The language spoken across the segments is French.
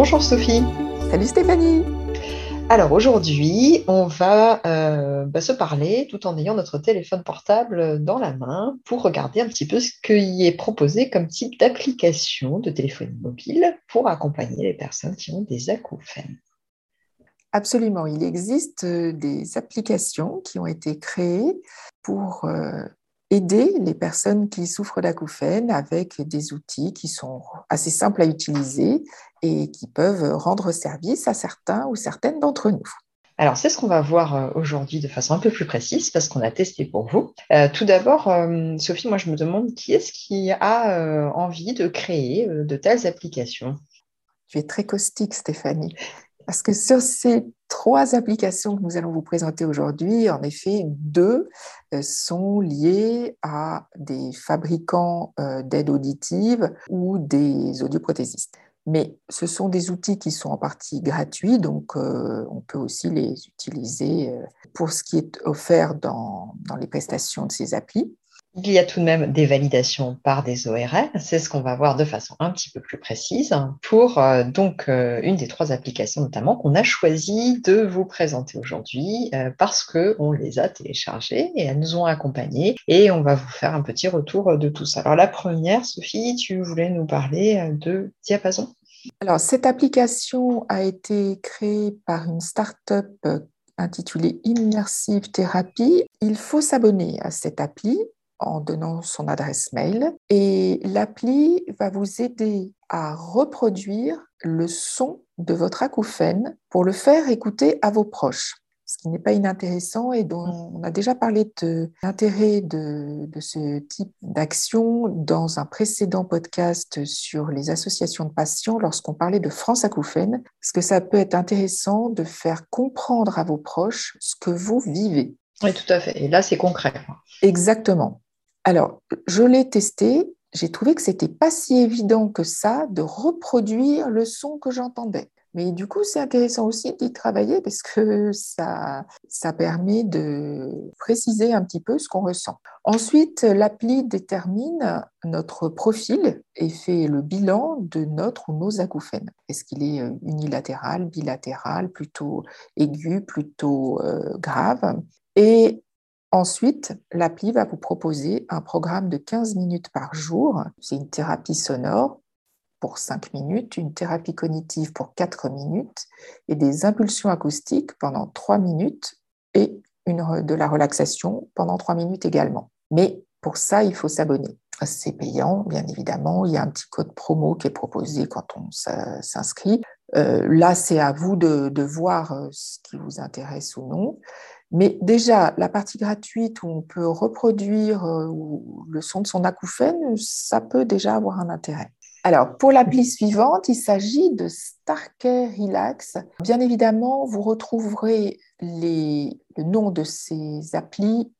Bonjour Sophie. Salut Stéphanie. Alors aujourd'hui, on va euh, bah, se parler tout en ayant notre téléphone portable dans la main pour regarder un petit peu ce qui est proposé comme type d'application de téléphone mobile pour accompagner les personnes qui ont des acouphènes. Absolument, il existe euh, des applications qui ont été créées pour euh, aider les personnes qui souffrent d'acouphènes avec des outils qui sont assez simples à utiliser et qui peuvent rendre service à certains ou certaines d'entre nous. Alors, c'est ce qu'on va voir euh, aujourd'hui de façon un peu plus précise parce qu'on a testé pour vous. Euh, tout d'abord, euh, Sophie, moi, je me demande qui est-ce qui a envie de créer de telles applications? Tu es très caustique, Stéphanie. Parce que sur ces trois applications que nous allons vous présenter aujourd'hui, en effet, deux sont liées à des fabricants d'aide auditive ou des audioprothésistes. Mais ce sont des outils qui sont en partie gratuits, donc euh, on peut aussi les utiliser euh, pour ce qui est offert dans, dans, les prestations de ces applis. Il y a tout de même des validations par des ORL, c'est ce qu'on va voir de façon un petit peu plus précise pour euh, donc une des trois applications notamment qu'on a choisi de vous présenter aujourd'hui parce qu'on les a téléchargées et elles nous ont accompagnés et on va vous faire un petit retour de tout ça. Alors la première, Sophie, tu voulais nous parler de Diapason? Alors, cette application a été créée par une start-up euh, intitulée Immersive Therapy. Il faut s'abonner à cette appli en donnant son adresse mail et l'appli va vous aider à reproduire le son de votre acouphène pour le faire écouter à vos proches ce qui n'est pas inintéressant et dont on a déjà parlé de l'intérêt de, ce type d'action dans un précédent podcast sur les associations de patients lorsqu'on parlait de France Acouphène, parce que ça peut être intéressant de faire comprendre à vos proches ce que vous vivez. Oui, tout à fait. Et là, c'est concret. Exactement. Alors, je l'ai testé. J'ai trouvé que c'était pas si évident que ça de reproduire le son que j'entendais. Mais du coup, c'est intéressant aussi d'y travailler parce que ça, ça permet de préciser un petit peu ce qu'on ressent. Ensuite, l'appli détermine notre profil et fait le bilan de notre ou nos acouphènes. Est-ce qu'il est euh, unilatéral, bilatéral, plutôt aigu, plutôt euh, grave? Et Ensuite, l'appli va vous proposer un programme de 15 minutes par jour. C'est une thérapie sonore pour 5 minutes, une thérapie cognitive pour 4 minutes et des impulsions acoustiques pendant 3 minutes et de la relaxation pendant 3 minutes également. Mais pour ça, il faut s'abonner. C'est payant, bien évidemment. Il y a un petit code promo qui est proposé quand on s'inscrit. Euh, là, c'est à vous de, de, voir euh, ce qui vous intéresse ou non. Mais déjà, la partie gratuite où on peut reproduire euh, le son de son acouphène, ça peut déjà avoir un intérêt. Alors, pour l'appli suivante, il s'agit de Starcare Relax. Bien évidemment, vous retrouverez le nom de ces applis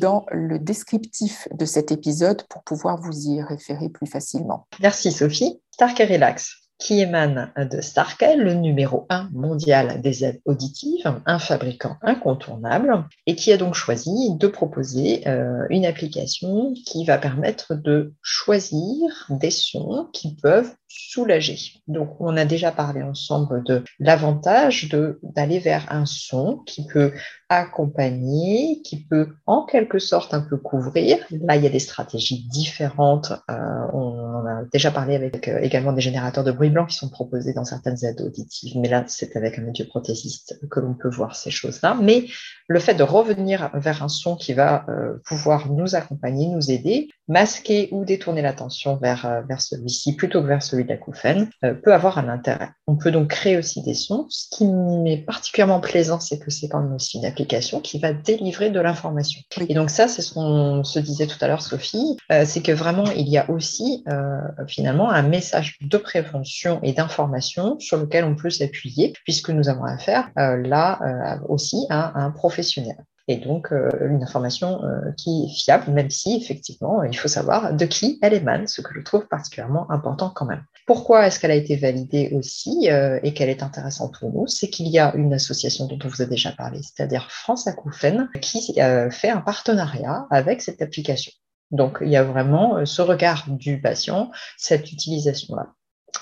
dans le descriptif de cet épisode pour pouvoir vous y référer plus facilement. Merci Sophie. Starcare Relax qui émane de Starkel, le numéro 1 mondial des aides auditives, un fabricant incontournable, et qui a donc choisi de proposer euh, une application qui va permettre de choisir des sons qui peuvent soulager. Donc, on a déjà parlé ensemble de l'avantage d'aller vers un son qui peut accompagner, qui peut en quelque sorte un peu couvrir. Là, il y a des stratégies différentes. Euh, on a déjà parlé avec euh, également des générateurs de bruit blanc qui sont proposés dans certaines aides auditives. Mais là, c'est avec un audioprothésiste que l'on peut voir ces choses-là. Mais le fait de revenir vers un son qui va euh, pouvoir nous accompagner, nous aider, masquer ou détourner l'attention vers, vers celui-ci plutôt que vers celui d'acouphènes euh, peut avoir un intérêt. On peut donc créer aussi des sons. Ce qui est particulièrement plaisant, c'est que c'est quand même aussi une application qui va délivrer de l'information. Et donc ça, c'est ce qu'on se disait tout à l'heure, Sophie, euh, c'est que vraiment, il y a aussi euh, finalement un message de prévention et d'information sur lequel on peut s'appuyer, puisque nous avons affaire là aussi à un professionnel et donc euh, une information euh, qui est fiable, même si effectivement il faut savoir de qui elle émane, ce que je trouve particulièrement important quand même. Pourquoi est-ce qu'elle a été validée aussi euh, et qu'elle est intéressante pour nous? C'est qu'il y a une association dont on vous a déjà parlé, c'est-à-dire France Acouphène, qui fait un partenariat avec cette application. Donc il y a vraiment ce regard du patient, cette utilisation-là.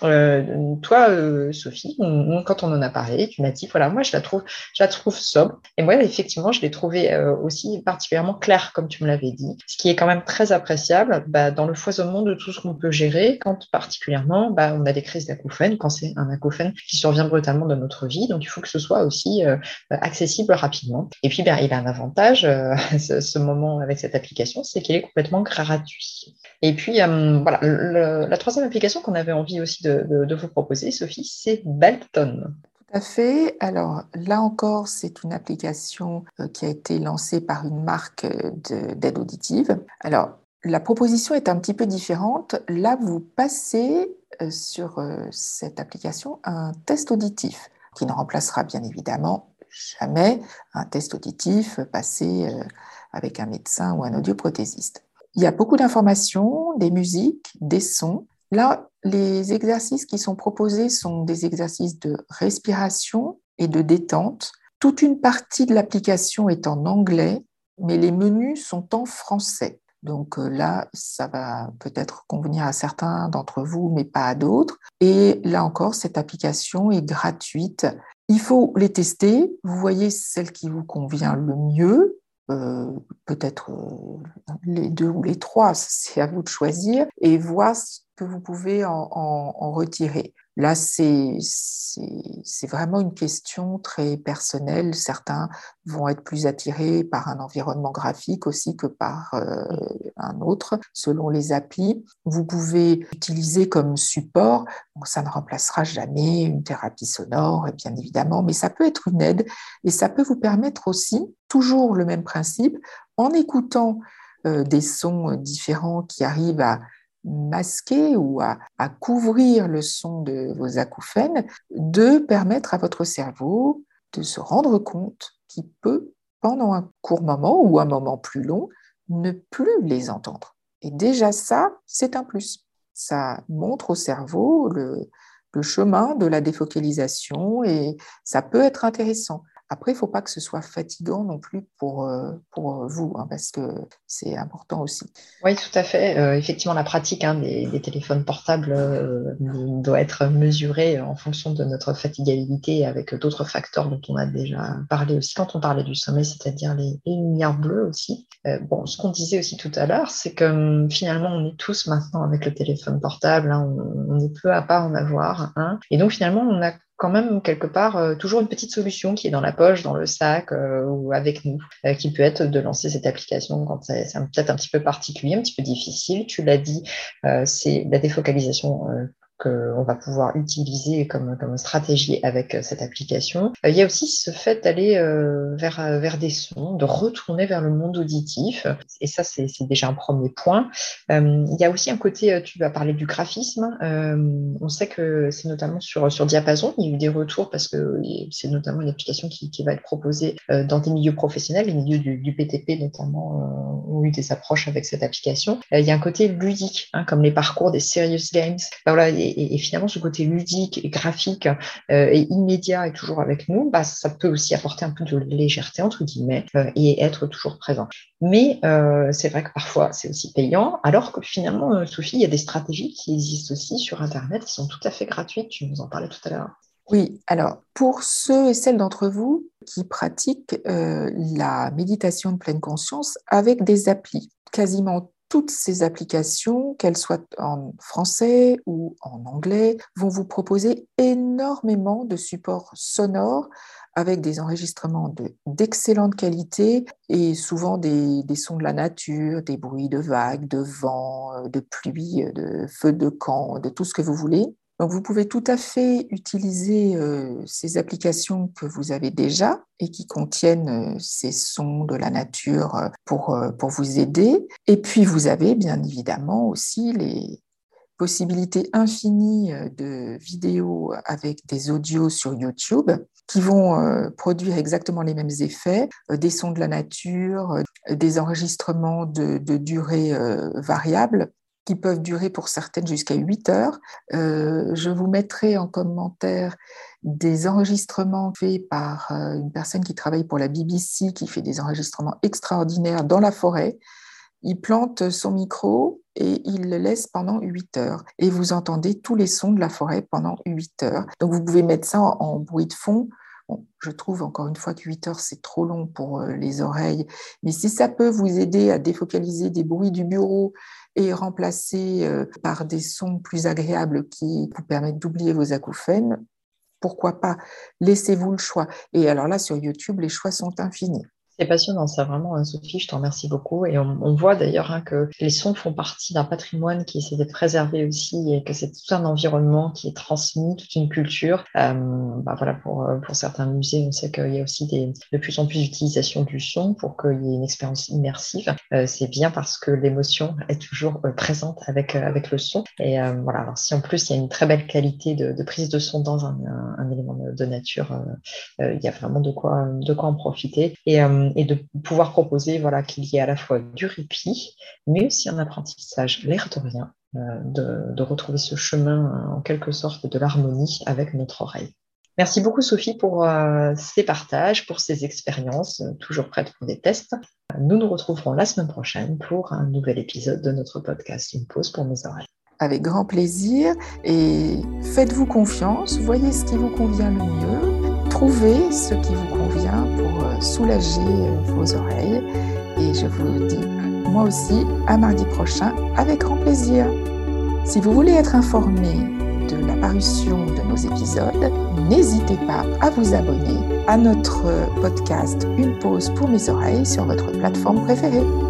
Euh, toi, euh, Sophie, quand on en a parlé, tu m'as dit, voilà, moi, je la trouve, je la trouve sobre. Et moi, effectivement, je l'ai trouvée euh, aussi particulièrement claire, comme tu me l'avais dit, ce qui est quand même très appréciable bah, dans le foisonnement de tout ce qu'on peut gérer, quand particulièrement, bah, on a des crises d'acouphènes, quand c'est un acouphène qui survient brutalement dans notre vie. Donc, il faut que ce soit aussi accessible rapidement. Et puis, ben, il a un avantage, ce, ce, moment avec cette application, c'est qu'il est complètement gratuit. Et puis, voilà, la troisième application qu'on avait envie aussi de, vous proposer, Sophie, c'est Belton. Tout à fait. Alors là encore, c'est une application euh, qui a été lancée par une marque euh, d'aide auditive. Alors, la proposition est un petit peu différente. Là, vous passez euh, sur cette application un test auditif qui ne remplacera bien évidemment jamais un test auditif passé avec un médecin ou un audioprothésiste. Il y a beaucoup d'informations, des musiques, des sons. Là, les exercices qui sont proposés sont des exercices de respiration et de détente. Toute une partie de l'application est en anglais, mais les menus sont en français. Donc euh, là, ça va peut-être convenir à certains d'entre vous, mais pas à d'autres. Et là encore, cette application est gratuite. Il faut les tester. Vous voyez celle qui vous convient le mieux. Euh, peut-être euh, les deux ou les trois, c'est à vous de choisir, et voir ce que vous pouvez en, en retirer. Là, c'est vraiment une question très personnelle. Certains vont être plus attirés par un environnement graphique aussi que par euh, un autre, selon les applis. Vous pouvez utiliser comme support, ça ne remplacera jamais une thérapie sonore, bien évidemment, mais ça peut être une aide et ça peut vous permettre aussi, toujours le même principe, en écoutant euh, des sons différents qui arrivent à masquer ou à, couvrir le son de vos acouphènes, de permettre à votre cerveau de se rendre compte qu'il peut, pendant un court moment ou un moment plus long, ne plus les entendre. Et déjà ça, c'est un plus. Ça montre au cerveau le, chemin de la défocalisation et ça peut être intéressant. Après, il ne faut pas que ce soit fatigant non plus pour, euh, pour vous, hein, parce que c'est important aussi. Oui, tout à fait. Euh, effectivement, la pratique hein, des, téléphones portables euh, doit être mesurée en fonction de notre fatigabilité avec d'autres facteurs dont on a déjà parlé aussi quand on parlait du sommeil, c'est-à-dire les, lumières bleues aussi. bon, ce qu'on disait aussi tout à l'heure, c'est que hum, finalement, on est tous maintenant avec le téléphone portable, hein, on, on, est peu à pas en avoir. et donc, finalement, on a quand même quelque part euh, toujours une petite solution qui est dans la poche, dans le sac euh, ou avec nous, euh, qui peut être de lancer cette application quand c'est peut-être un petit peu particulier, un petit peu difficile. Tu l'as dit, c'est la défocalisation qu'on va pouvoir utiliser comme, stratégie avec euh, cette application. Euh, il y a aussi ce fait d'aller euh, vers, vers des sons, de retourner vers le monde auditif. Et ça, c'est déjà un premier point. il y a aussi un côté, tu vas parler du graphisme. on sait que c'est notamment sur, sur Diapason, il y a eu des retours parce que c'est notamment une application qui, va être proposée dans des milieux professionnels, les milieux du, du PTP notamment ont eu des approches avec cette application. il y a un côté ludique, hein, comme les parcours des Serious Games. Ben voilà, et, finalement ce côté ludique et graphique euh, et immédiat est toujours avec nous, bah, ça peut aussi apporter un peu de légèreté entre guillemets euh, et être toujours présent. Mais euh, c'est vrai que parfois c'est aussi payant, alors que finalement, Sophie, il y a des stratégies qui existent aussi sur Internet qui sont tout à fait gratuites. Tu nous en parlais tout à l'heure. Oui, alors pour ceux et celles d'entre vous qui pratiquent la méditation de pleine conscience avec des applis, quasiment toutes ces applications, qu'elles soient en français ou en anglais, vont vous proposer énormément de supports sonores avec des enregistrements d'excellente qualité et souvent des, des, sons de la nature, des bruits de vagues, de vent, de pluie, de feux de camp, de tout ce que vous voulez. Donc, vous pouvez tout à fait utiliser euh, ces applications que vous avez déjà et qui contiennent euh, ces sons de la nature euh, pour, vous aider. Et puis, vous avez bien évidemment aussi les possibilités infinies de vidéos avec des audios sur YouTube qui vont produire exactement les mêmes effets, des sons de la nature, des enregistrements de durée variable qui peuvent durer pour certaines jusqu'à 8 heures. Euh, je vous mettrai en commentaire des enregistrements faits par euh, une personne qui travaille pour la BBC, qui fait des enregistrements extraordinaires dans la forêt. il plante son micro et il le laisse pendant 8 heures. Et vous entendez tous les sons de la forêt pendant 8 heures. Donc vous pouvez mettre ça en, bruit de fond. Je trouve encore une fois que 8 heures, c'est trop long pour euh, les oreilles. Mais si ça peut vous aider à défocaliser des bruits du bureau et remplacer euh, par des sons plus agréables qui vous permettent d'oublier vos acouphènes, pourquoi pas? Laissez-vous le choix. Et alors là, sur YouTube, les choix sont infinis. C'est passionnant, ça vraiment, hein, Sophie, je te remercie beaucoup. Et on, voit d'ailleurs hein, que les sons font partie d'un patrimoine qui essaie d'être préservé aussi et que c'est tout un environnement qui est transmis, toute une culture. Euh, bah voilà, pour, euh, pour certains musées, on sait qu'il y a aussi des, de plus en plus d'utilisation du son pour qu'il y ait une expérience immersive. Euh, c'est bien parce que l'émotion est toujours présente avec, avec le son. Et voilà, alors si en plus il y a une très belle qualité de, prise de son dans un, élément de, nature, il y a vraiment de quoi, de quoi en profiter. Et et de pouvoir proposer voilà, qu'il y ait à la fois du répit, mais aussi un apprentissage, l'air de rien, euh, de, retrouver ce chemin euh, en quelque sorte de l'harmonie avec notre oreille. Merci beaucoup Sophie pour euh, ces partages, pour ces expériences, toujours prêtes pour des tests. Nous nous retrouverons la semaine prochaine pour un nouvel épisode de notre podcast Une pause pour mes oreilles. Avec grand plaisir et faites-vous confiance, voyez ce qui vous convient le mieux, trouvez ce qui vous convient pour soulager euh, vos oreilles. Et je vous dis moi aussi à mardi prochain avec grand plaisir. Si vous voulez être informé de la parution de nos épisodes, n'hésitez pas à vous abonner à notre podcast Une pause pour mes oreilles sur votre plateforme préférée.